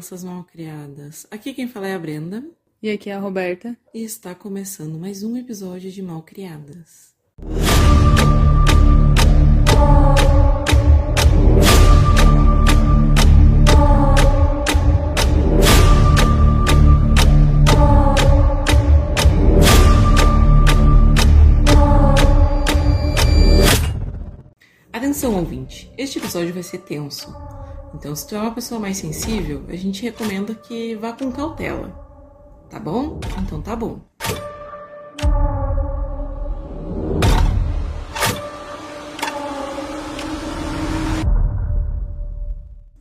crianças mal criadas. Aqui quem fala é a Brenda. E aqui é a Roberta. E está começando mais um episódio de Mal Criadas. Atenção, ouvinte, este episódio vai ser tenso. Então, se tu é uma pessoa mais sensível, a gente recomenda que vá com cautela. Tá bom? Então tá bom.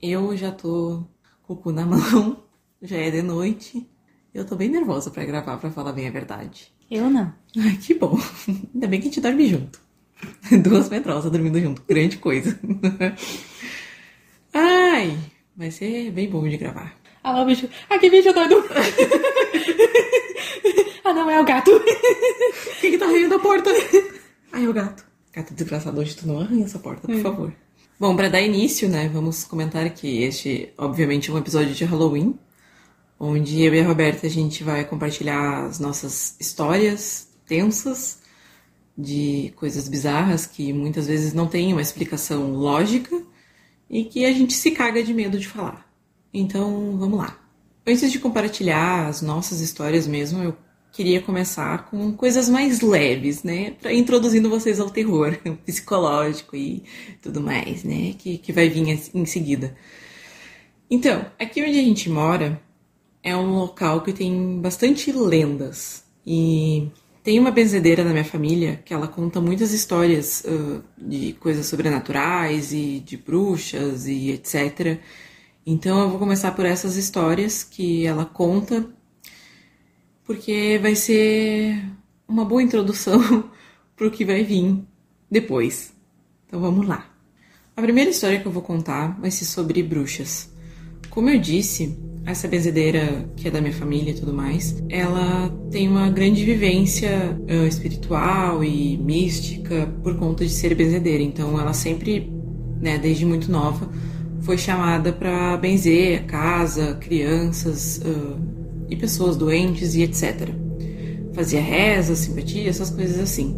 Eu já tô com o cu na mão, já é de noite. Eu tô bem nervosa para gravar, para falar bem a verdade. Eu não. Ai, que bom. Ainda bem que a gente dorme junto. Duas medrosas dormindo junto, grande coisa. Ai, vai ser bem bom de gravar. Ah lá o bicho. Ah, que bicho doido! ah, não, é o gato. Quem que tá arranhando a porta? Ai, é o gato. Gato desgraçado, hoje tu não arranha essa porta, por favor. Bom, para dar início, né, vamos comentar que este, obviamente, é um episódio de Halloween, onde eu e a Roberta a gente vai compartilhar as nossas histórias tensas de coisas bizarras que muitas vezes não têm uma explicação lógica e que a gente se caga de medo de falar. Então, vamos lá. Antes de compartilhar as nossas histórias mesmo, eu queria começar com coisas mais leves, né? Pra introduzindo vocês ao terror psicológico e tudo mais, né? Que, que vai vir em seguida. Então, aqui onde a gente mora é um local que tem bastante lendas. E tem uma benzedeira na minha família que ela conta muitas histórias uh, de coisas sobrenaturais e de bruxas e etc. Então eu vou começar por essas histórias que ela conta, porque vai ser uma boa introdução para o que vai vir depois. Então vamos lá. A primeira história que eu vou contar vai ser sobre bruxas. Como eu disse, essa benzedeira que é da minha família e tudo mais, ela tem uma grande vivência uh, espiritual e mística por conta de ser benzedeira. Então ela sempre, né, desde muito nova, foi chamada para benzer a casa, crianças uh, e pessoas doentes e etc. Fazia reza, simpatia, essas coisas assim.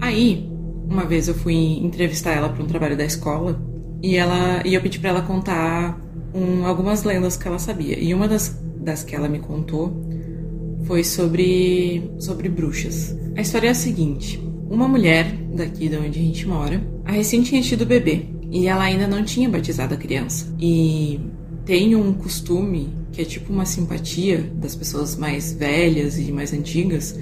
Aí, uma vez eu fui entrevistar ela para um trabalho da escola e ela e eu pedi para ela contar um, algumas lendas que ela sabia. E uma das, das que ela me contou foi sobre, sobre bruxas. A história é a seguinte: uma mulher daqui de onde a gente mora, a recém tinha tido bebê e ela ainda não tinha batizado a criança. E tem um costume que é tipo uma simpatia das pessoas mais velhas e mais antigas,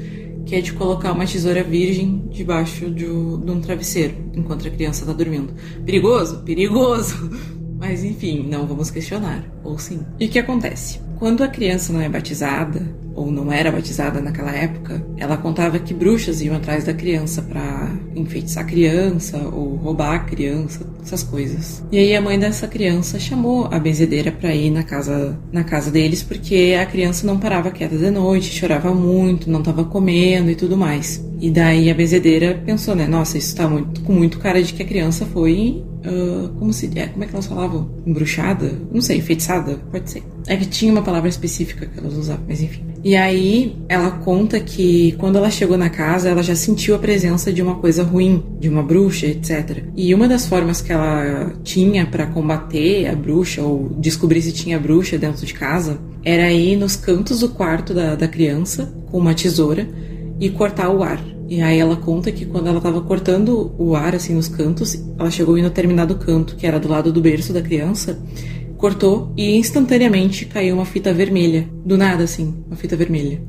que é de colocar uma tesoura virgem debaixo de, um travesseiro enquanto a criança está dormindo. Perigoso? Perigoso! Mas enfim, não vamos questionar, ou sim. E o que acontece? Quando a criança não é batizada, ou não era batizada naquela época, ela contava que bruxas iam atrás da criança para enfeitiçar a criança ou roubar a criança, essas coisas. E aí a mãe dessa criança chamou a benzedeira para ir na casa na casa deles porque a criança não parava quieta de noite, chorava muito, não estava comendo e tudo mais. E daí a benzedeira pensou, né? Nossa, isso tá muito, com muito cara de que a criança foi Uh, como se é, como é que elas falavam? Embruxada? Não sei, enfeitiçada? Pode ser. É que tinha uma palavra específica que elas usavam, mas enfim. E aí ela conta que quando ela chegou na casa, ela já sentiu a presença de uma coisa ruim, de uma bruxa, etc. E uma das formas que ela tinha para combater a bruxa ou descobrir se tinha bruxa dentro de casa era ir nos cantos do quarto da, da criança com uma tesoura e cortar o ar. E aí ela conta que quando ela estava cortando o ar assim nos cantos, ela chegou em um determinado canto, que era do lado do berço da criança, cortou e instantaneamente caiu uma fita vermelha. Do nada assim, uma fita vermelha.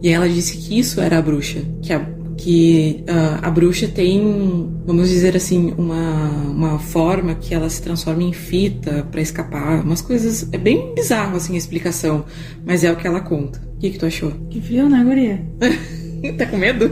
E ela disse que isso era a bruxa, que a, que, uh, a bruxa tem, vamos dizer assim, uma, uma forma que ela se transforma em fita para escapar, umas coisas. É bem bizarro assim a explicação, mas é o que ela conta. O que, que tu achou? Que viu, né, guria? tá com medo?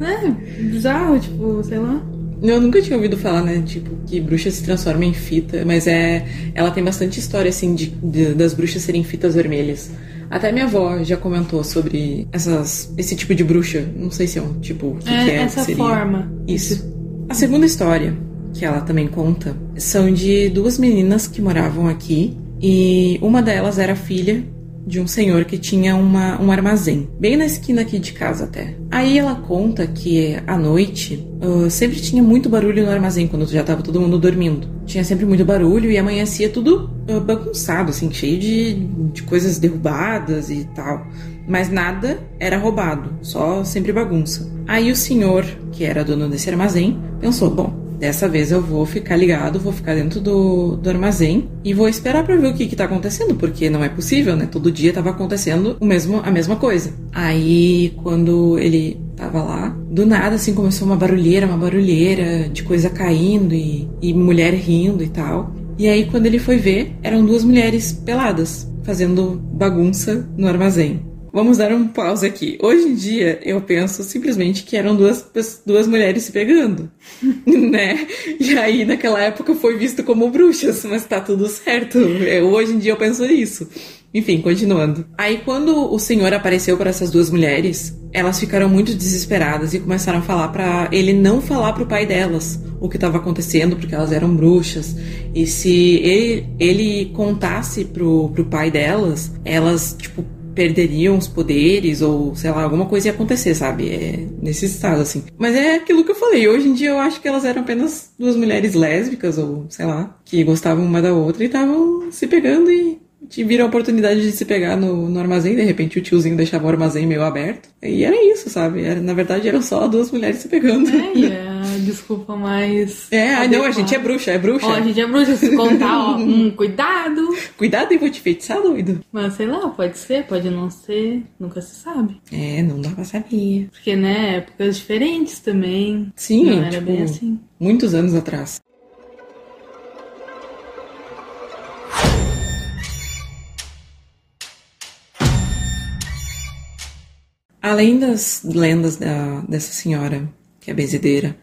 É, bizarro, tipo, sei lá. Eu nunca tinha ouvido falar, né? Tipo, que bruxa se transforma em fita, mas é. Ela tem bastante história, assim, de, de das bruxas serem fitas vermelhas. Até minha avó já comentou sobre essas, esse tipo de bruxa. Não sei se é um tipo. Que é, que é essa seria. forma. Isso. A segunda história que ela também conta são de duas meninas que moravam aqui E uma delas era filha de um senhor que tinha uma, um armazém, bem na esquina aqui de casa até. Aí ela conta que à noite uh, sempre tinha muito barulho no armazém quando já tava todo mundo dormindo. Tinha sempre muito barulho e amanhecia tudo uh, bagunçado, assim, cheio de, de coisas derrubadas e tal. Mas nada era roubado, só sempre bagunça. Aí o senhor, que era dono desse armazém, pensou: bom, Dessa vez eu vou ficar ligado, vou ficar dentro do, do armazém e vou esperar para ver o que, que tá acontecendo, porque não é possível, né? Todo dia tava acontecendo o mesmo, a mesma coisa. Aí, quando ele tava lá, do nada, assim, começou uma barulheira, uma barulheira de coisa caindo e, e mulher rindo e tal. E aí, quando ele foi ver, eram duas mulheres peladas, fazendo bagunça no armazém. Vamos dar um pause aqui. Hoje em dia, eu penso simplesmente que eram duas, duas mulheres se pegando, né? E aí, naquela época, foi visto como bruxas, mas tá tudo certo. Eu, hoje em dia, eu penso nisso. Enfim, continuando. Aí, quando o senhor apareceu para essas duas mulheres, elas ficaram muito desesperadas e começaram a falar para ele não falar pro pai delas o que estava acontecendo, porque elas eram bruxas. E se ele, ele contasse pro, pro pai delas, elas, tipo, perderiam os poderes ou, sei lá, alguma coisa ia acontecer, sabe? É nesse estado, assim. Mas é aquilo que eu falei. Hoje em dia eu acho que elas eram apenas duas mulheres lésbicas ou, sei lá, que gostavam uma da outra e estavam se pegando e viram a oportunidade de se pegar no, no armazém, de repente o tiozinho deixava o armazém meio aberto. E era isso, sabe? Era, na verdade eram só duas mulheres se pegando. É, é desculpa mais. É, não, a gente é bruxa, é bruxa. Ó, a gente é bruxa, se contar, ó, hum, cuidado. Cuidado e vou te feitiçar, doido. Mas sei lá, pode ser, pode não ser, nunca se sabe. É, não dá pra saber. Porque, né, épocas diferentes também. Sim, não era tipo, bem assim. Muitos anos atrás. Além das lendas da, dessa senhora, que é benzedeira,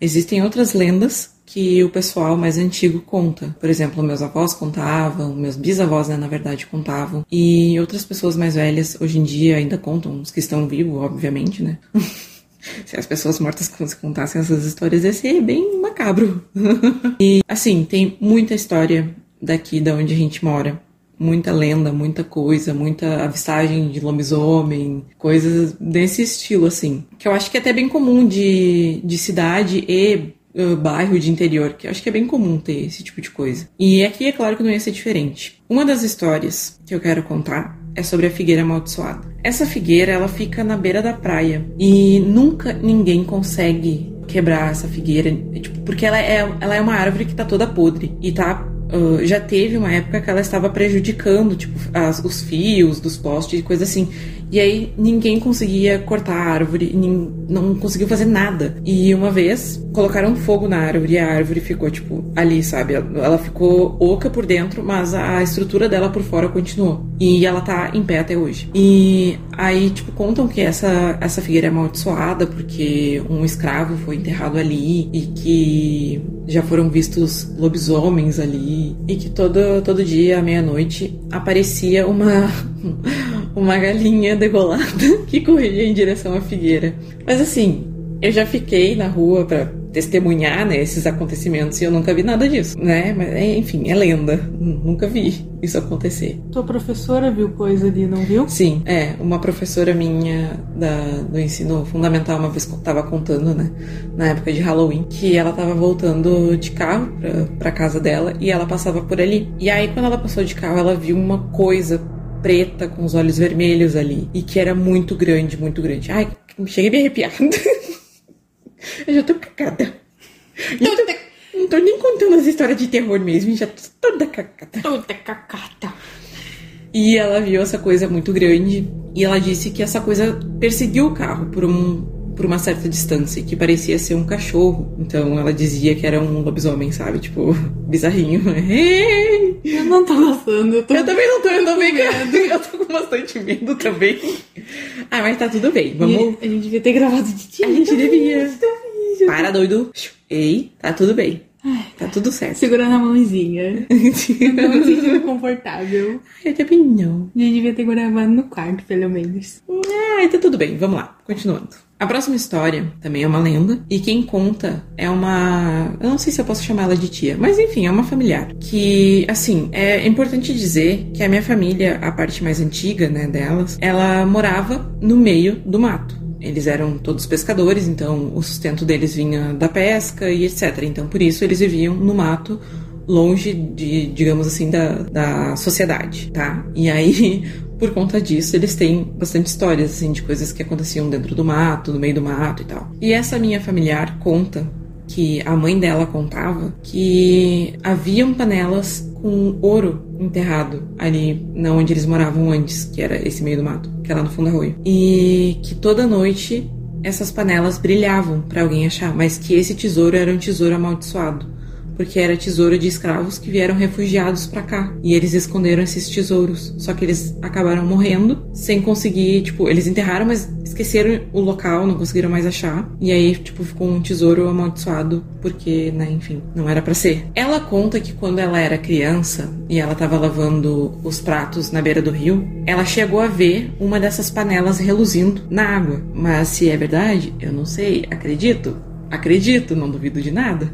existem outras lendas que o pessoal mais antigo conta. Por exemplo, meus avós contavam, meus bisavós, né, na verdade, contavam. E outras pessoas mais velhas, hoje em dia, ainda contam, os que estão vivos, obviamente, né? Se as pessoas mortas contassem essas histórias, ia ser bem macabro. e, assim, tem muita história daqui da onde a gente mora muita lenda, muita coisa, muita avistagem de lobisomem, coisas desse estilo, assim. Que eu acho que é até bem comum de, de cidade e uh, bairro de interior, que eu acho que é bem comum ter esse tipo de coisa. E aqui é claro que não ia ser diferente. Uma das histórias que eu quero contar é sobre a figueira amaldiçoada. Essa figueira, ela fica na beira da praia e nunca ninguém consegue quebrar essa figueira, tipo, porque ela é, ela é uma árvore que tá toda podre e tá Já teve uma época que ela estava prejudicando, tipo, as, os fios dos postes e coisa assim. E aí ninguém conseguia cortar a árvore, não conseguiu fazer nada. E uma vez colocaram fogo na árvore e a árvore ficou, tipo, ali, sabe? Ela ficou oca por dentro, mas a estrutura dela por fora continuou. E ela tá em pé até hoje. E aí, tipo, contam que essa, essa figueira é amaldiçoada porque um escravo foi enterrado ali e que já foram vistos lobisomens ali e que todo, todo dia, à meia-noite, aparecia uma, uma galinha degolada que corria em direção à figueira. Mas assim, eu já fiquei na rua para testemunhar né, esses acontecimentos e eu nunca vi nada disso, né? Mas enfim, é lenda. Nunca vi isso acontecer. Tua professora viu coisa ali, não viu? Sim, é. Uma professora minha da, do ensino fundamental uma vez estava contando, né? Na época de Halloween, que ela estava voltando de carro pra casa dela e ela passava por ali. E aí, quando ela passou de carro, ela viu uma coisa preta com os olhos vermelhos ali e que era muito grande, muito grande. Ai, cheguei me arrepiar. Eu já tô cagada. Já tô, não tô nem contando as histórias de terror mesmo, já tô toda cagada. Toda cacata. E ela viu essa coisa muito grande e ela disse que essa coisa perseguiu o carro por um por uma certa distância, que parecia ser um cachorro. Então ela dizia que era um lobisomem, sabe? Tipo, bizarrinho. Eu não tô gostando. Eu, tô... eu também não tô, eu tô bem medo. Eu tô com bastante medo também. Ah, mas tá tudo bem. Vamos. E a gente devia ter gravado de dia. A gente devia. Para, doido. Ei, tá tudo bem. Ai. Tá tudo certo. Segurando a mãozinha. Tô me sentindo confortável. Eu também não. A gente devia ter gravado no quarto, pelo menos. Ah, tá tudo bem. Vamos lá. Continuando. A próxima história também é uma lenda, e quem conta é uma. Eu não sei se eu posso chamar ela de tia, mas enfim, é uma familiar. Que, assim, é importante dizer que a minha família, a parte mais antiga, né, delas, ela morava no meio do mato. Eles eram todos pescadores, então o sustento deles vinha da pesca e etc. Então, por isso, eles viviam no mato longe de, digamos assim, da, da sociedade, tá? E aí, por conta disso, eles têm bastante histórias, assim, de coisas que aconteciam dentro do mato, no meio do mato e tal. E essa minha familiar conta que a mãe dela contava que haviam panelas com ouro enterrado ali na onde eles moravam antes, que era esse meio do mato, que é lá no fundo do arroio. E que toda noite essas panelas brilhavam para alguém achar, mas que esse tesouro era um tesouro amaldiçoado porque era tesouro de escravos que vieram refugiados para cá. E eles esconderam esses tesouros. Só que eles acabaram morrendo sem conseguir, tipo, eles enterraram, mas esqueceram o local, não conseguiram mais achar. E aí, tipo, ficou um tesouro amaldiçoado, porque, né, enfim, não era para ser. Ela conta que quando ela era criança e ela tava lavando os pratos na beira do rio, ela chegou a ver uma dessas panelas reluzindo na água. Mas se é verdade, eu não sei. Acredito? Acredito, não duvido de nada.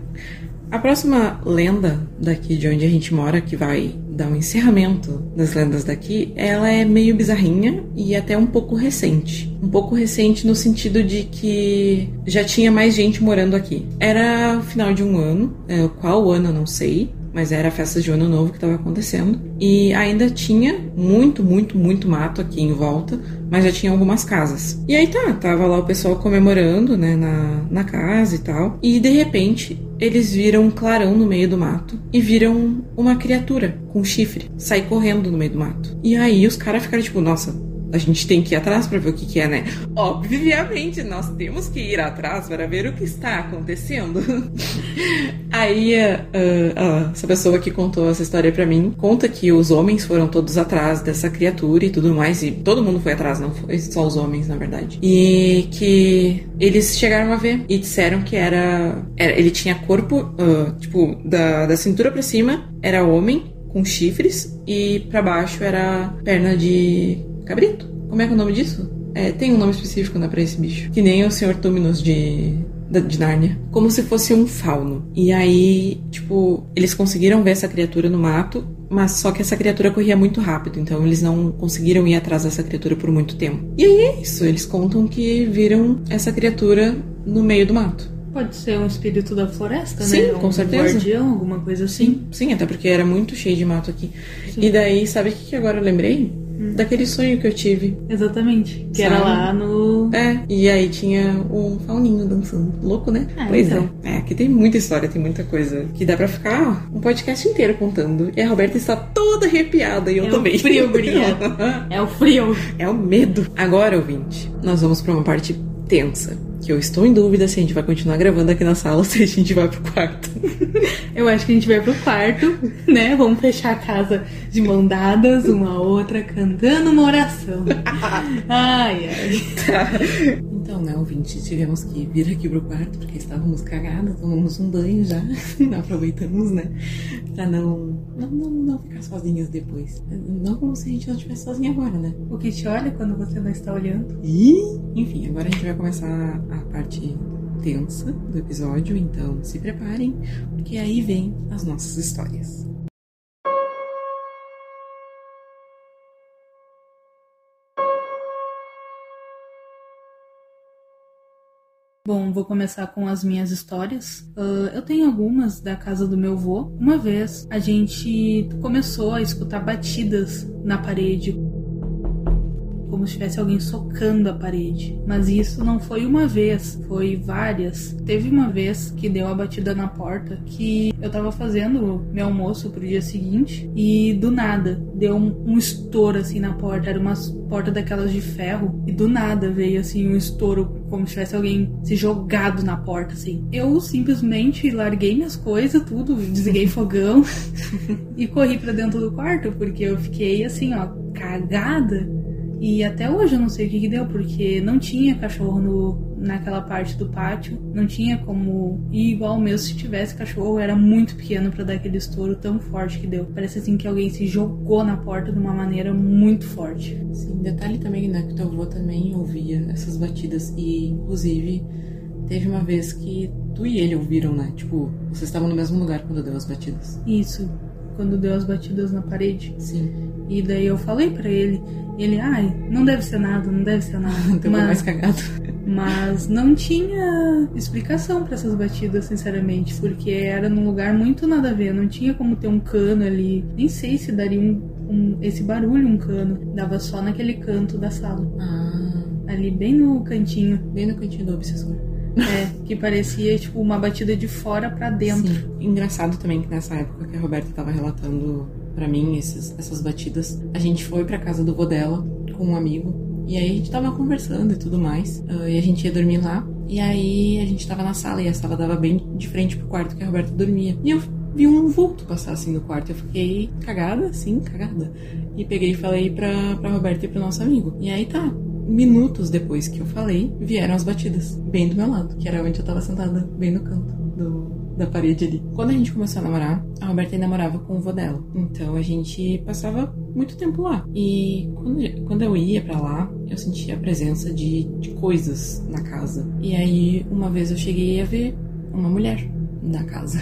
A próxima lenda daqui de onde a gente mora, que vai dar um encerramento das lendas daqui, ela é meio bizarrinha e até um pouco recente. Um pouco recente no sentido de que já tinha mais gente morando aqui. Era o final de um ano, é, qual ano eu não sei, mas era a festa de ano novo que estava acontecendo. E ainda tinha muito, muito, muito mato aqui em volta, mas já tinha algumas casas. E aí tá, tava lá o pessoal comemorando, né, na, na casa e tal. E de repente eles viram um clarão no meio do mato e viram uma criatura com chifre sair correndo no meio do mato. E aí os caras ficaram tipo, nossa, a gente tem que ir atrás para ver o que, que, é, né? Obviamente, nós temos que ir atrás para ver o que está acontecendo. Aí, uh, uh, essa pessoa que contou essa história para mim conta que os homens foram todos atrás dessa criatura e tudo mais, e todo mundo foi atrás, não foi só os homens, na verdade. E que eles chegaram a ver e disseram que era. era ele tinha corpo, uh, tipo, da, da cintura para cima era homem com chifres e para baixo era perna de Cabrito? Como é que é o nome disso? É, tem um nome específico, né, pra esse bicho. Que nem o Senhor Túminos de, de Nárnia. Como se fosse um fauno. E aí, tipo, eles conseguiram ver essa criatura no mato, mas só que essa criatura corria muito rápido, então eles não conseguiram ir atrás dessa criatura por muito tempo. E aí é isso, eles contam que viram essa criatura no meio do mato. Pode ser um espírito da floresta, sim, né? com um certeza. guardião, alguma coisa assim. Sim, sim, até porque era muito cheio de mato aqui. Sim. E daí, sabe o que agora eu lembrei? Daquele sonho que eu tive. Exatamente. Que Sabe? era lá no. É, e aí tinha um fauninho dançando. Louco, né? Ah, pois então. é. É, aqui tem muita história, tem muita coisa que dá pra ficar ó, um podcast inteiro contando. E a Roberta está toda arrepiada e eu É o também. frio, guria. É o frio. é o medo. Agora, ouvinte, nós vamos pra uma parte tensa. Que eu estou em dúvida se a gente vai continuar gravando aqui na sala ou se a gente vai pro quarto. Eu acho que a gente vai pro quarto, né? Vamos fechar a casa de mão dadas, uma a outra, cantando uma oração. Ai, ai. Tá. Então, né, ouvinte, tivemos que vir aqui pro quarto porque estávamos cagadas, tomamos um banho já. Aproveitamos, né? Pra não, não, não, não ficar sozinhas depois. Não como se a gente não estivesse sozinha agora, né? O que te olha quando você não está olhando? E, enfim, agora a gente vai começar a parte tensa do episódio, então se preparem, porque aí vem as nossas histórias. Bom, vou começar com as minhas histórias. Uh, eu tenho algumas da casa do meu avô. Uma vez a gente começou a escutar batidas na parede, como se tivesse alguém socando a parede. Mas isso não foi uma vez, foi várias. Teve uma vez que deu a batida na porta que eu tava fazendo meu almoço pro dia seguinte e do nada deu um, um estouro assim na porta. Era uma porta daquelas de ferro e do nada veio assim um estouro, como se tivesse alguém se jogado na porta assim. Eu simplesmente larguei minhas coisas, tudo, desliguei fogão e corri para dentro do quarto porque eu fiquei assim, ó, cagada. E até hoje eu não sei o que, que deu, porque não tinha cachorro no, naquela parte do pátio. Não tinha como ir igual mesmo se tivesse cachorro. Era muito pequeno para dar aquele estouro tão forte que deu. Parece assim que alguém se jogou na porta de uma maneira muito forte. Sim, detalhe também, né, que teu avô também ouvia essas batidas. E, inclusive, teve uma vez que tu e ele ouviram, né? Tipo, vocês estavam no mesmo lugar quando deu as batidas. Isso, quando deu as batidas na parede. Sim. E daí eu falei para ele, ele, ai, não deve ser nada, não deve ser nada. Mas, mais cagado. Mas não tinha explicação para essas batidas, sinceramente, porque era num lugar muito nada a ver, não tinha como ter um cano ali. Nem sei se daria um, um esse barulho um cano. Dava só naquele canto da sala. Ah. Ali bem no cantinho. Bem no cantinho do obsessor. É, que parecia tipo uma batida de fora para dentro. Sim. Engraçado também que nessa época que a Roberta tava relatando para mim esses, essas batidas, a gente foi pra casa do vô dela com um amigo. E aí a gente tava conversando e tudo mais. Uh, e a gente ia dormir lá. E aí a gente tava na sala e a sala dava bem de frente pro quarto que a Roberta dormia. E eu vi um vulto passar assim no quarto. Eu fiquei cagada, assim, cagada. E peguei e falei pra, pra Roberta e pro nosso amigo. E aí tá, minutos depois que eu falei, vieram as batidas, bem do meu lado, que era onde eu tava sentada, bem no canto do, da parede ali. Quando a gente começou a namorar, a Roberta ainda com o vô dela. Então a gente passava muito tempo lá. E quando, quando eu ia para lá, eu sentia a presença de, de coisas na casa. E aí, uma vez eu cheguei a ver uma mulher na casa.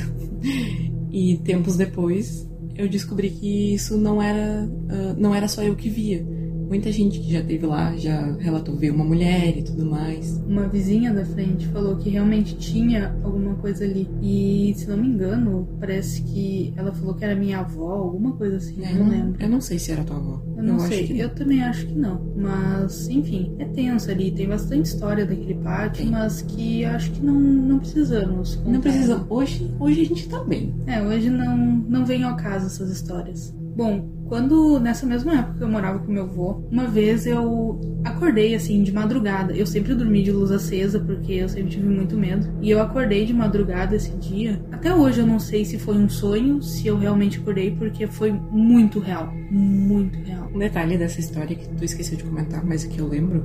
e tempos depois, eu descobri que isso não era, uh, não era só eu que via Muita gente que já teve lá já relatou ver uma mulher e tudo mais. Uma vizinha da frente falou que realmente tinha alguma coisa ali. E, se não me engano, parece que ela falou que era minha avó, alguma coisa assim, é, não, não, lembro. Eu não sei se era tua avó. Eu não eu sei, eu também acho que não. Mas, enfim, é tenso ali. Tem bastante história daquele pátio, tem. mas que acho que não, não precisamos. Contar. Não precisamos. Hoje, hoje a gente tá bem. É, hoje não, não vem ao caso essas histórias. Bom, quando nessa mesma época que eu morava com meu avô, uma vez eu acordei assim de madrugada. Eu sempre dormi de luz acesa porque eu sempre tive muito medo. E eu acordei de madrugada esse dia. Até hoje eu não sei se foi um sonho, se eu realmente acordei, porque foi muito real. Muito real. Um detalhe dessa história que tu esqueceu de comentar, mas que eu lembro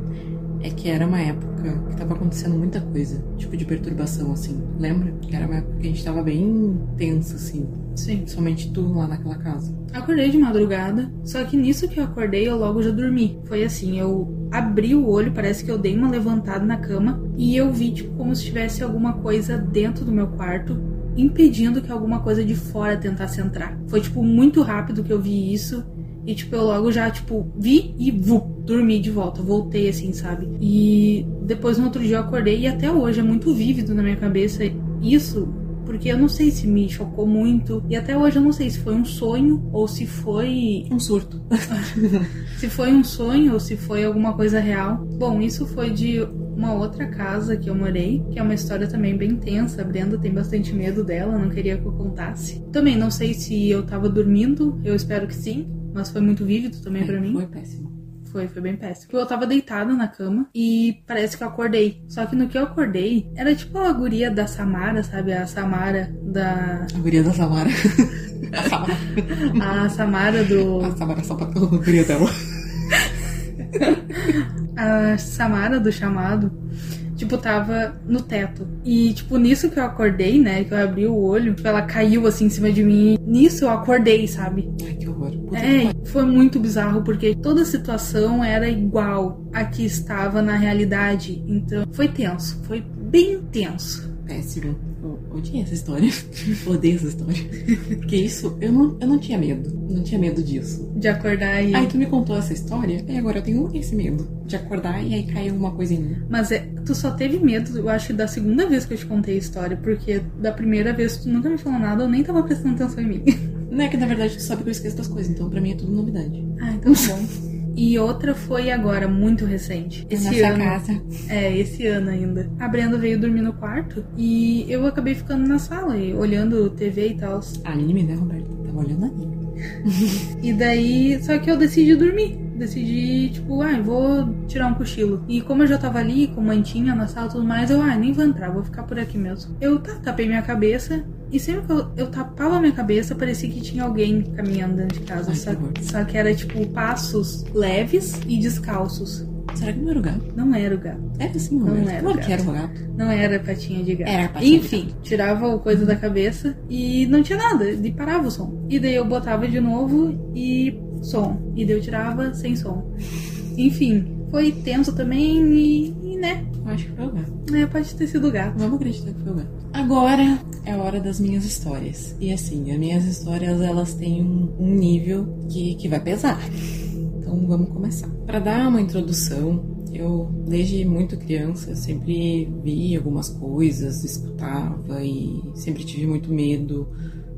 é que era uma época que tava acontecendo muita coisa, tipo de perturbação, assim. Lembra? Que era uma época que a gente tava bem tenso, assim. Sim. Somente tu lá naquela casa. Acordei de madrugada, só que nisso que eu acordei, eu logo já dormi. Foi assim, eu abri o olho, parece que eu dei uma levantada na cama e eu vi, tipo, como se tivesse alguma coisa dentro do meu quarto, impedindo que alguma coisa de fora tentasse entrar. Foi, tipo, muito rápido que eu vi isso. E, tipo, eu logo já, tipo, vi e vu, dormi de volta. Voltei, assim, sabe? E depois, no outro dia, eu acordei e até hoje é muito vívido na minha cabeça isso porque eu não sei se me chocou muito. E até hoje eu não sei se foi um sonho ou se foi. Um surto. se foi um sonho ou se foi alguma coisa real. Bom, isso foi de uma outra casa que eu morei, que é uma história também bem tensa. A Brenda tem bastante medo dela, não queria que eu contasse. Também não sei se eu tava dormindo, eu espero que sim, mas foi muito vívido também é, para mim. Foi péssimo. Foi, foi bem péssimo. Eu tava deitada na cama e parece que eu acordei. Só que no que eu acordei, era tipo a guria da Samara, sabe? A Samara da. A guria da Samara. a Samara. a Samara do. A Samara pra a guria dela. a Samara do chamado tipo, tava no teto. E, tipo, nisso que eu acordei, né? Que eu abri o olho, tipo, ela caiu assim em cima de mim. Nisso eu acordei, sabe? Ai, Puta é, foi muito bizarro, porque toda a situação era igual a que estava na realidade. Então, foi tenso. Foi bem tenso. Péssimo. Eu odiei essa história. Odeio essa história. Porque isso, eu não, eu não tinha medo. Não tinha medo disso. De acordar e. Aí tu me contou essa história, e agora eu tenho esse medo. De acordar e aí cair alguma coisa em mim. Mas é, tu só teve medo, eu acho, da segunda vez que eu te contei a história. Porque da primeira vez tu nunca me falou nada, eu nem tava prestando atenção em mim. Não é que na verdade tu sabe que eu esqueço das coisas, então pra mim é tudo novidade. Ah, então tá bom. E outra foi agora, muito recente. Esse Nessa ano. casa. É, esse ano ainda. A Brenda veio dormir no quarto e eu acabei ficando na sala, olhando TV e tal. Anime, né, Roberto? Tava olhando anime. e daí, só que eu decidi dormir. Decidi, tipo, ah, vou tirar um cochilo. E como eu já tava ali, com mantinha na sala e tudo mais, eu, ah, nem vou entrar, vou ficar por aqui mesmo. Eu tá, tapei minha cabeça e sempre que eu, eu tapava minha cabeça, parecia que tinha alguém caminhando dentro de casa. Ai, só, que só que era, tipo, passos leves e descalços. Será que não era o gato? Não era o gato. Era assim, Não Roberto. era Claro gato. que era o gato. Não era a patinha de gato. Era a patinha de Enfim, tirava o coisa da cabeça e não tinha nada. E parava o som. E daí eu botava de novo e som. E daí eu tirava sem som. Enfim, foi tenso também e, e, né? Eu acho que foi o gato. É, pode ter sido o gato. Vamos acreditar que foi o gato. Agora é a hora das minhas histórias. E assim, as minhas histórias elas têm um, um nível que, que vai pesar. Então vamos começar. Para dar uma introdução, eu desde muito criança sempre vi algumas coisas, escutava e sempre tive muito medo.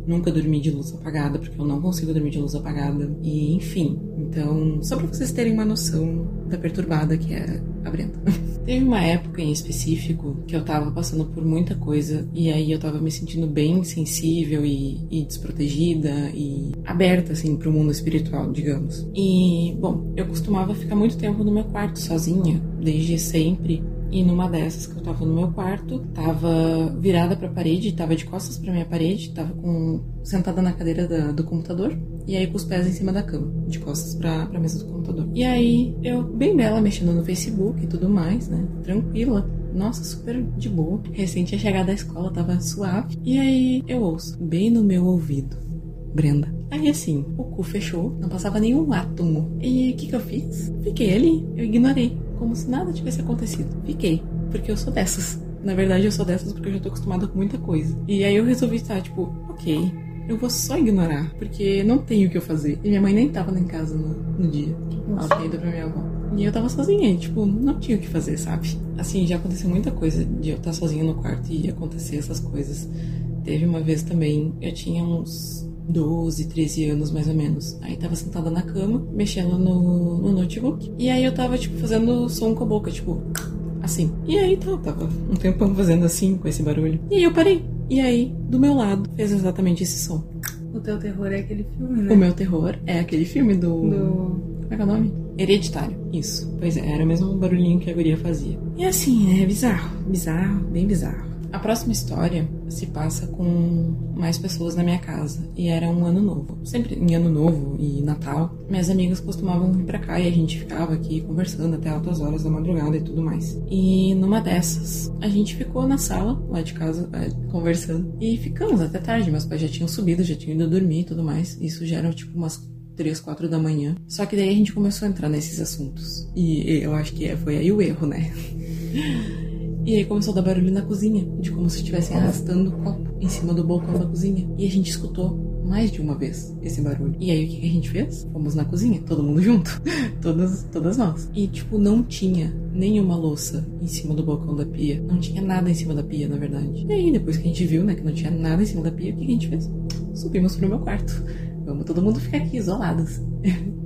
Nunca dormi de luz apagada, porque eu não consigo dormir de luz apagada. E enfim, então, só pra vocês terem uma noção da perturbada que é a Brenda. Teve uma época em específico que eu tava passando por muita coisa e aí eu tava me sentindo bem sensível e, e desprotegida e aberta, assim, pro mundo espiritual, digamos. E, bom, eu costumava ficar muito tempo no meu quarto sozinha, desde sempre. E numa dessas que eu tava no meu quarto, tava virada pra parede, tava de costas pra minha parede, tava com sentada na cadeira da- do computador, e aí com os pés em cima da cama, de costas pra, mesa do computador. E aí eu, bem bela, mexendo no Facebook e tudo mais, né? Tranquila. Nossa, super de boa. Recente tinha chegado da escola, tava suave. E aí eu ouço, bem no meu ouvido, Brenda. Aí assim, o cu fechou, não passava nenhum átomo. E o que, que eu fiz? Fiquei ali, eu ignorei, como se nada tivesse acontecido. Fiquei, porque eu sou dessas. Na verdade, eu sou dessas porque eu já tô acostumada com muita coisa. E aí eu resolvi estar, tipo, ok, eu vou só ignorar, porque não tenho o que eu fazer. E minha mãe nem tava lá em casa no, no dia. Ela tinha ido pra minha avó. E eu tava sozinha, e, tipo, não tinha o que fazer, sabe? Assim, já aconteceu muita coisa de eu estar sozinha no quarto e acontecer essas coisas. Teve uma vez também, eu tinha uns 12, 13 anos mais ou menos. Aí tava sentada na cama, mexendo no, no notebook. E aí eu tava, tipo, fazendo som com a boca, tipo, assim. E aí tá, tava um tempão fazendo assim, com esse barulho. E aí eu parei. E aí, do meu lado, fez exatamente esse som. O teu terror é aquele filme, né? O meu terror é aquele filme do. Do... Como é que é o nome? Hereditário. Isso. Pois é, era o mesmo barulhinho que a guria fazia. E assim, é bizarro. Bizarro, bem bizarro. A próxima história se passa com mais pessoas na minha casa. E era um ano novo. Sempre em ano novo e Natal, minhas amigas costumavam vir pra cá e a gente ficava aqui conversando até altas horas da madrugada e tudo mais. E numa dessas, a gente ficou na sala, lá de casa, é, conversando. E ficamos até tarde. Meus pais já tinham subido, já tinham ido dormir e tudo mais. Isso já era tipo umas três, quatro da manhã. Só que daí a gente começou a entrar nesses assuntos. E eu acho que foi aí o erro, né? E aí começou a dar barulho na cozinha, de como se estivessem arrastando o copo em cima do balcão da cozinha. E a gente escutou mais de uma vez esse barulho. E aí o que a gente fez? Fomos na cozinha, todo mundo junto. todas, todas nós. E tipo, não tinha nenhuma louça em cima do balcão da pia. Não tinha nada em cima da pia, na verdade. E aí, depois que a gente viu, né, que não tinha nada em cima da pia, o que a gente fez? Subimos pro meu quarto. Vamos todo mundo ficar aqui isolados.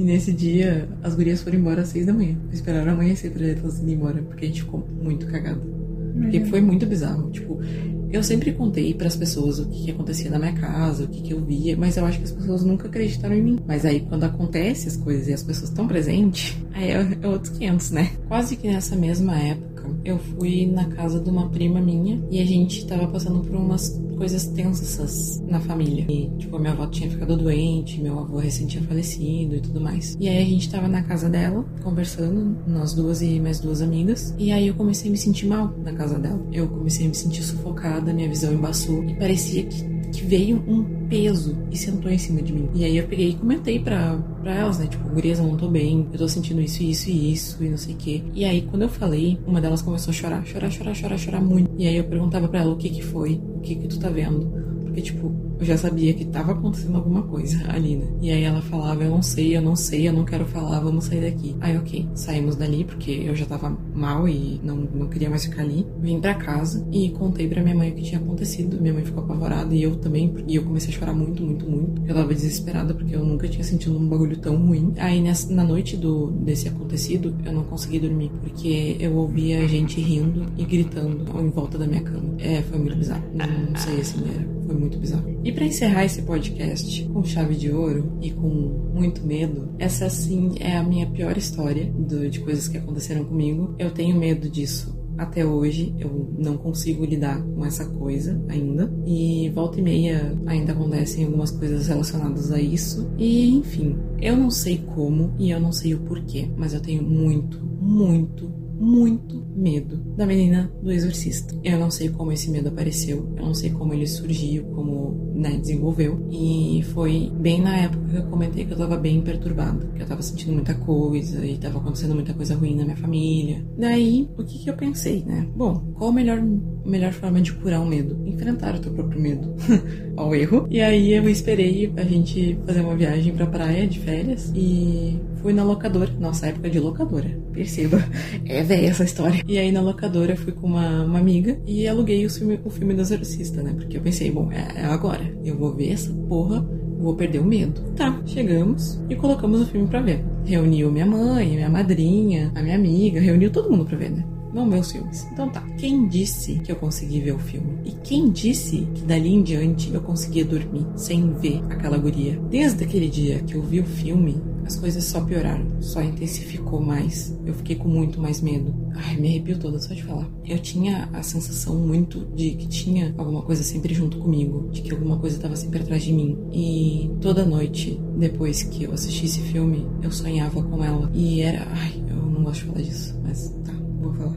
E nesse dia, as gurias foram embora às seis da manhã. Esperaram amanhecer pra elas irem embora, porque a gente ficou muito cagado. Porque foi muito bizarro. Tipo, eu sempre contei pras pessoas o que, que acontecia na minha casa, o que, que eu via, mas eu acho que as pessoas nunca acreditaram em mim. Mas aí, quando acontece as coisas e as pessoas estão presentes, aí é, é outros 500, né? Quase que nessa mesma época, eu fui na casa de uma prima minha e a gente tava passando por umas coisas tensas na família. E, tipo, minha avó tinha ficado doente, meu avô recém tinha falecido e tudo mais. E aí a gente tava na casa dela, conversando, nós duas e mais duas amigas. E aí eu comecei a me sentir mal na casa dela. Eu comecei a me sentir sufocada, minha visão embaçou. E parecia que, que veio um peso e sentou em cima de mim. E aí eu peguei e comentei pra, pra elas, né? Tipo, gurias, eu não tô bem, eu tô sentindo isso, isso e isso, e não sei o quê. E aí, quando eu falei, uma delas começou a chorar, chorar, chorar, chorar, chorar muito. E aí eu perguntava pra ela o que que foi, o que que tu tá vendo. Porque, tipo, eu já sabia que tava acontecendo alguma coisa ali, né? E aí ela falava, eu não sei, eu não sei, eu não quero falar, vamos sair daqui. Aí, ok, saímos dali, porque eu já tava mal e não, não queria mais ficar ali. Vim pra casa e contei pra minha mãe o que tinha acontecido. Minha mãe ficou apavorada e eu também, e eu comecei a chorar muito, muito, muito. Eu tava desesperada porque eu nunca tinha sentido um bagulho tão ruim. Aí, nessa, na noite do, desse acontecido, eu não consegui dormir, porque eu ouvia gente rindo e gritando em volta da minha cama. É, foi muito bizarro. Não, não sei assim, era. Foi muito bizarro. E pra encerrar esse podcast com chave de ouro e com muito medo, essa sim é a minha pior história do- de coisas que aconteceram comigo. Eu tenho medo disso. Até hoje eu não consigo lidar com essa coisa ainda. E volta e meia ainda acontecem algumas coisas relacionadas a isso. E enfim, eu não sei como e eu não sei o porquê, mas eu tenho muito, muito, muito medo da menina do exorcista. Eu não sei como esse medo apareceu, eu não sei como ele surgiu, como né, desenvolveu. E foi bem na época que eu comentei que eu tava bem perturbada, que eu tava sentindo muita coisa e tava acontecendo muita coisa ruim na minha família. Daí, o que que eu pensei, né? Bom, qual a melhor, melhor forma de curar o medo? Enfrentar o teu próprio medo ao erro. E aí eu esperei a gente fazer uma viagem pra praia de férias e fui na locadora. Nossa, época de locadora, perceba. É velha essa história. E aí na locadora fui com uma, uma amiga e aluguei o filme, o filme do Exorcista, né? Porque eu pensei, bom, é, é agora. Eu vou ver essa porra, vou perder o medo. Tá, chegamos e colocamos o filme pra ver. Reuniu minha mãe, minha madrinha, a minha amiga, reuniu todo mundo pra ver, né? Ver os filmes. Então tá. Quem disse que eu consegui ver o filme? E quem disse que dali em diante eu conseguia dormir sem ver aquela guria? Desde aquele dia que eu vi o filme, as coisas só pioraram, só intensificou mais. Eu fiquei com muito mais medo. Ai, me arrepio toda só de falar. Eu tinha a sensação muito de que tinha alguma coisa sempre junto comigo, de que alguma coisa estava sempre atrás de mim. E toda noite, depois que eu assisti esse filme, eu sonhava com ela. E era. Ai, eu não gosto de falar disso, mas tá, vou falar.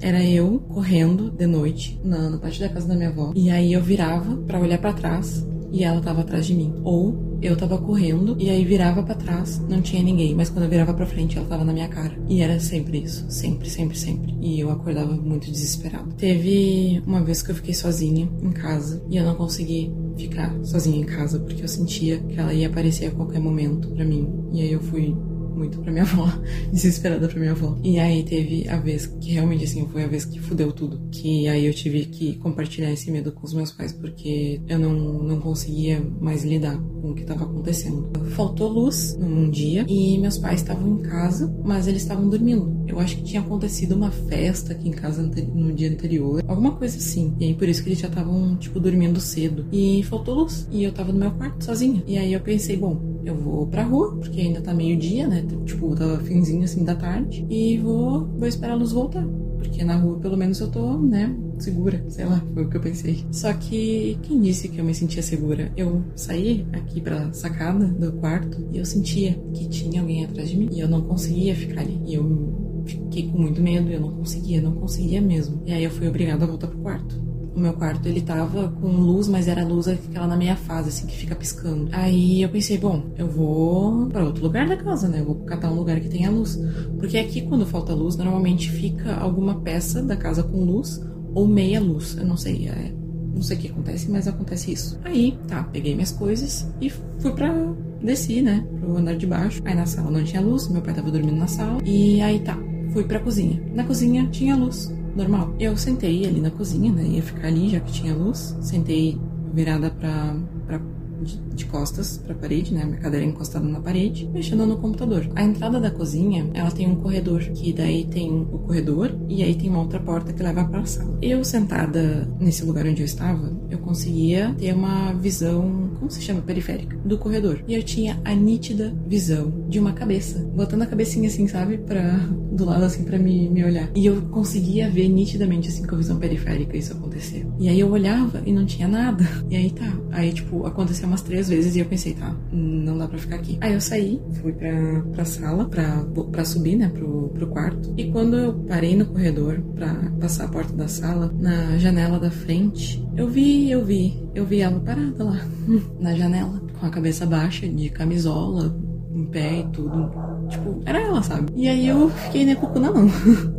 Era eu correndo de noite na, pátio da casa da minha avó. E aí eu virava para olhar para trás e ela tava atrás de mim. Ou eu tava correndo e aí virava para trás, não tinha ninguém, mas quando eu virava para frente ela tava na minha cara. E era sempre isso, sempre, sempre, sempre. E eu acordava muito desesperado. Teve uma vez que eu fiquei sozinha em casa e eu não consegui ficar sozinha em casa porque eu sentia que ela ia aparecer a qualquer momento para mim. E aí eu fui muito pra minha avó, desesperada pra minha avó. E aí teve a vez que realmente assim foi a vez que fudeu tudo, que aí eu tive que compartilhar esse medo com os meus pais porque eu não, não conseguia mais lidar com o que estava acontecendo. Faltou luz num dia e meus pais estavam em casa, mas eles estavam dormindo. Eu acho que tinha acontecido uma festa aqui em casa no dia anterior, alguma coisa assim. E aí por isso que eles já estavam tipo dormindo cedo. E faltou luz e eu tava no meu quarto sozinha. E aí eu pensei, bom, eu vou pra rua, porque ainda tá meio-dia, né? Tipo, tava finzinho assim da tarde. E vou, vou esperar a luz voltar. Porque na rua, pelo menos, eu tô, né, segura. Sei lá, foi o que eu pensei. Só que quem disse que eu me sentia segura? Eu saí aqui pra sacada do quarto e eu sentia que tinha alguém atrás de mim. E eu não conseguia ficar ali. E eu fiquei com muito medo, eu não conseguia, não conseguia mesmo. E aí eu fui obrigada a voltar pro quarto o meu quarto ele tava com luz, mas era luz aquela na meia fase, assim, que fica piscando. Aí eu pensei, bom, eu vou para outro lugar da casa, né? Eu vou catar um lugar que tenha luz. Porque aqui, quando falta luz, normalmente fica alguma peça da casa com luz ou meia luz. Eu não sei, é, não sei o que acontece, mas acontece isso. Aí, tá, peguei minhas coisas e fui pra. Desci, né? Pro andar de baixo. Aí na sala não tinha luz, meu pai tava dormindo na sala. E aí tá, fui pra cozinha. Na cozinha tinha luz normal. Eu sentei ali na cozinha, né? Ia ficar ali já que tinha luz. Sentei virada pra, pra de, de costas para a parede, né? Minha cadeira encostada na parede, mexendo no computador. A entrada da cozinha, ela tem um corredor, que daí tem o corredor e aí tem uma outra porta que leva para a sala. Eu sentada nesse lugar onde eu estava, eu conseguia ter uma visão, como se chama, periférica, do corredor. E eu tinha a nítida visão de uma cabeça, botando a cabecinha assim, sabe, para do lado assim para me, me olhar. E eu conseguia ver nitidamente assim com a visão periférica isso acontecer. E aí eu olhava e não tinha nada. E aí tá, aí tipo aconteceu umas três vezes e eu pensei, tá, não dá pra ficar aqui. Aí eu saí, fui pra, pra sala, pra, pra subir, né, pro, pro quarto. E quando eu parei no corredor pra passar a porta da sala, na janela da frente, eu vi, eu vi, eu vi ela parada lá, na janela, com a cabeça baixa, de camisola, em pé e tudo. Tipo, era ela, sabe? E aí eu fiquei, né, com o cu na mão.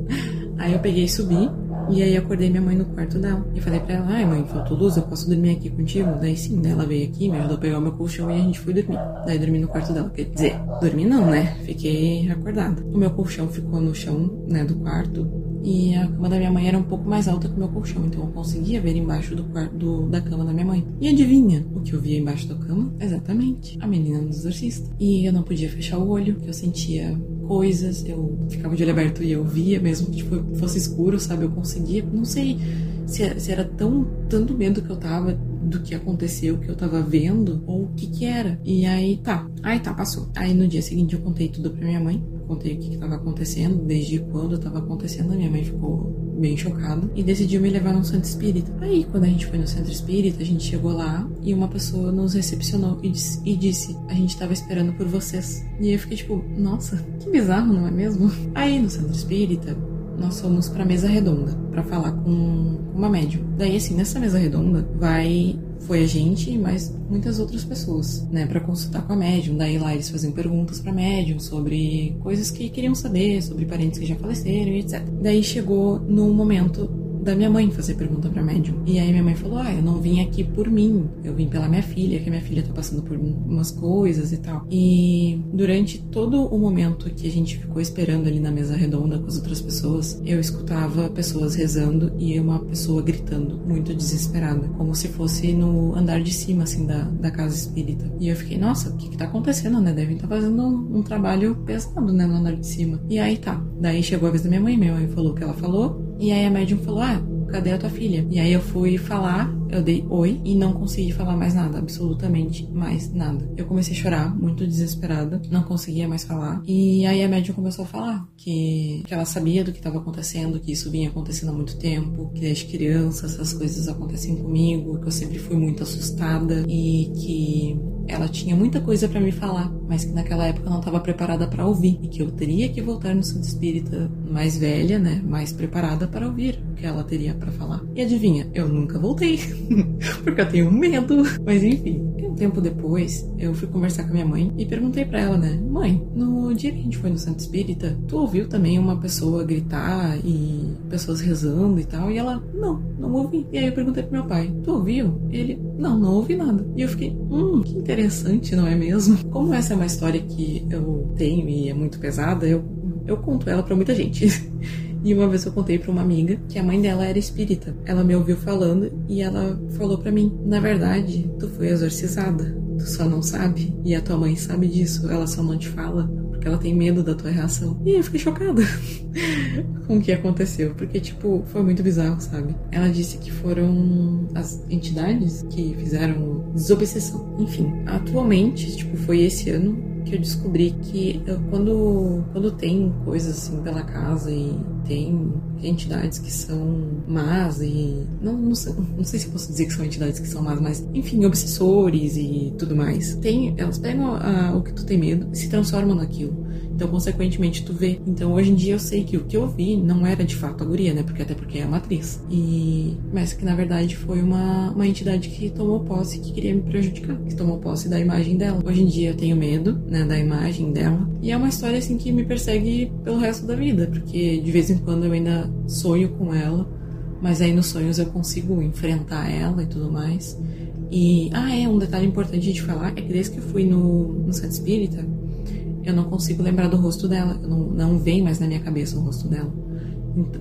aí eu peguei e subi. E aí acordei minha mãe no quarto dela. E falei pra ela, ai mãe, faltou luz, eu posso dormir aqui contigo? Daí sim, daí ela veio aqui, me ajudou a pegar o meu colchão e a gente foi dormir. Daí dormi no quarto dela. Quer dizer, dormi não, né? Fiquei acordada. O meu colchão ficou no chão, né, do quarto. E a cama da minha mãe era um pouco mais alta que o meu colchão, então eu conseguia ver embaixo do do, da cama da minha mãe. E adivinha o que eu via embaixo da cama? Exatamente, a menina do exorcista. E eu não podia fechar o olho, que eu sentia coisas, eu ficava de olho aberto e eu via, mesmo que tipo, fosse escuro, sabe? Eu conseguia, não sei se, se era tão tanto medo que eu tava do que aconteceu, que eu tava vendo, ou o que que era. E aí tá, aí tá, passou. Aí no dia seguinte eu contei tudo pra minha mãe, contei o que estava acontecendo, desde quando estava acontecendo. Minha mãe ficou bem chocada e decidiu me levar no centro espírita. Aí, quando a gente foi no centro espírita, a gente chegou lá e uma pessoa nos recepcionou e disse: e disse a gente estava esperando por vocês. E eu fiquei tipo, nossa, que bizarro, não é mesmo? Aí, no centro espírita, nós fomos para mesa redonda para falar com uma médium. Daí assim, nessa mesa redonda vai foi a gente mais muitas outras pessoas, né, para consultar com a médium. Daí lá eles faziam perguntas para médium sobre coisas que queriam saber, sobre parentes que já faleceram e etc. Daí chegou no momento da minha mãe fazer pergunta pra médium. E aí minha mãe falou: Ah, eu não vim aqui por mim, eu vim pela minha filha, que minha filha tá passando por umas coisas e tal. E durante todo o momento que a gente ficou esperando ali na mesa redonda com as outras pessoas, eu escutava pessoas rezando e uma pessoa gritando, muito desesperada, como se fosse no andar de cima, assim, da, da casa espírita. E eu fiquei, nossa, o que que tá acontecendo, né? Devem estar tá fazendo um, um trabalho pesado, né, no andar de cima. E aí tá. Daí chegou a vez da minha mãe, minha mãe falou o que ela falou, e aí a médium falou: Ah, cadê a tua filha? E aí eu fui falar, eu dei oi e não consegui falar mais nada, absolutamente mais nada. Eu comecei a chorar, muito desesperada, não conseguia mais falar. E aí a médium começou a falar que, que ela sabia do que estava acontecendo, que isso vinha acontecendo há muito tempo, que as crianças essas coisas acontecem comigo, que eu sempre fui muito assustada e que ela tinha muita coisa para me falar, mas que naquela época eu não estava preparada para ouvir e que eu teria que voltar no centro espírita mais velha, né, mais preparada para ouvir o que ela teria para falar. E adivinha, eu nunca voltei, porque eu tenho medo. Mas enfim, tempo depois, eu fui conversar com a minha mãe e perguntei para ela, né, mãe, no dia que a gente foi no centro espírita, tu ouviu também uma pessoa gritar e pessoas rezando e tal? E ela, não, não ouvi. E aí eu perguntei pro meu pai, tu ouviu? Ele, não, não ouvi nada. E eu fiquei, hum, que interessante, não é mesmo? Como essa é uma história que eu tenho e é muito pesada, eu, eu conto ela para muita gente. E uma vez eu contei para uma amiga que a mãe dela era espírita. Ela me ouviu falando e ela falou para mim: "Na verdade, tu foi exorcizada. Tu só não sabe e a tua mãe sabe disso, ela só não te fala porque ela tem medo da tua reação". E eu fiquei chocada com o que aconteceu, porque tipo, foi muito bizarro, sabe? Ela disse que foram as entidades que fizeram desobsessão. Enfim, atualmente, tipo, foi esse ano que eu descobri que eu, quando, quando tem coisas assim pela casa e tem entidades que são más e. Não, não, sei, não sei se posso dizer que são entidades que são más, mas enfim, obsessores e tudo mais. Tem, elas pegam a, o que tu tem medo e se transformam naquilo. Então, consequentemente, tu vê. Então, hoje em dia eu sei que o que eu vi não era de fato a guria, né? Porque até porque é a matriz. E... Mas que na verdade foi uma, uma entidade que tomou posse, que queria me prejudicar. Que tomou posse da imagem dela. Hoje em dia eu tenho medo, né? Da imagem dela. E é uma história, assim, que me persegue pelo resto da vida. Porque de vez em quando eu ainda sonho com ela. Mas aí nos sonhos eu consigo enfrentar ela e tudo mais. E, ah, é, um detalhe importante de falar é que desde que eu fui no, no Santo Espírita, eu não consigo lembrar do rosto dela. Não, não vem mais na minha cabeça o rosto dela.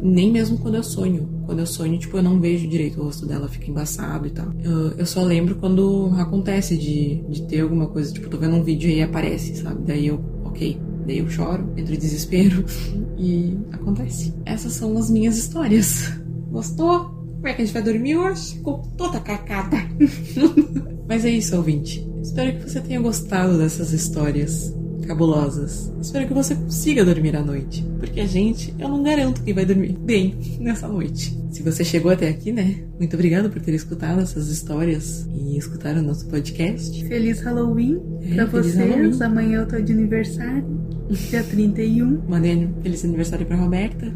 Nem mesmo quando eu sonho. Quando eu sonho, tipo, eu não vejo direito o rosto dela, fica embaçado e tal. Eu, eu só lembro quando acontece de, de ter alguma coisa, tipo, tô vendo um vídeo e aparece, sabe? Daí eu, ok. Daí eu choro, entro em desespero e acontece. Essas são as minhas histórias. Gostou? Como é que a gente vai dormir hoje? Ficou toda cacada. Mas é isso, ouvinte. Espero que você tenha gostado dessas histórias cabulosas. Espero que você consiga dormir à noite, porque a gente, eu não garanto que vai dormir bem nessa noite. Se você chegou até aqui, né? Muito obrigado por ter escutado essas histórias e escutar o nosso podcast. Feliz Halloween é, pra feliz vocês. Halloween. Amanhã eu tô de aniversário, dia 31. Mandei feliz aniversário pra Roberta.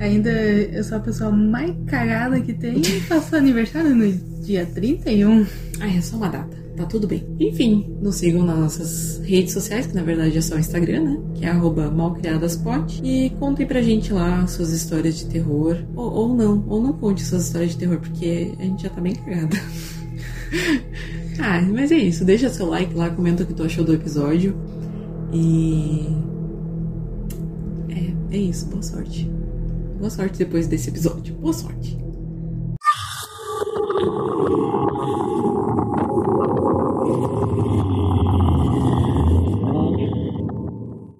Ainda eu sou a pessoa mais cagada que tem faço aniversário no dia 31. Ah, é só uma data tá tudo bem. Enfim, nos sigam nas nossas redes sociais, que na verdade é só o Instagram, né? Que é malcriadaspod. E contem pra gente lá suas histórias de terror. Ou, ou não, ou não conte suas histórias de terror, porque a gente já tá bem cagada. ah, mas é isso. Deixa seu like lá, comenta o que tu achou do episódio. E. É, é isso. Boa sorte. Boa sorte depois desse episódio. Boa sorte.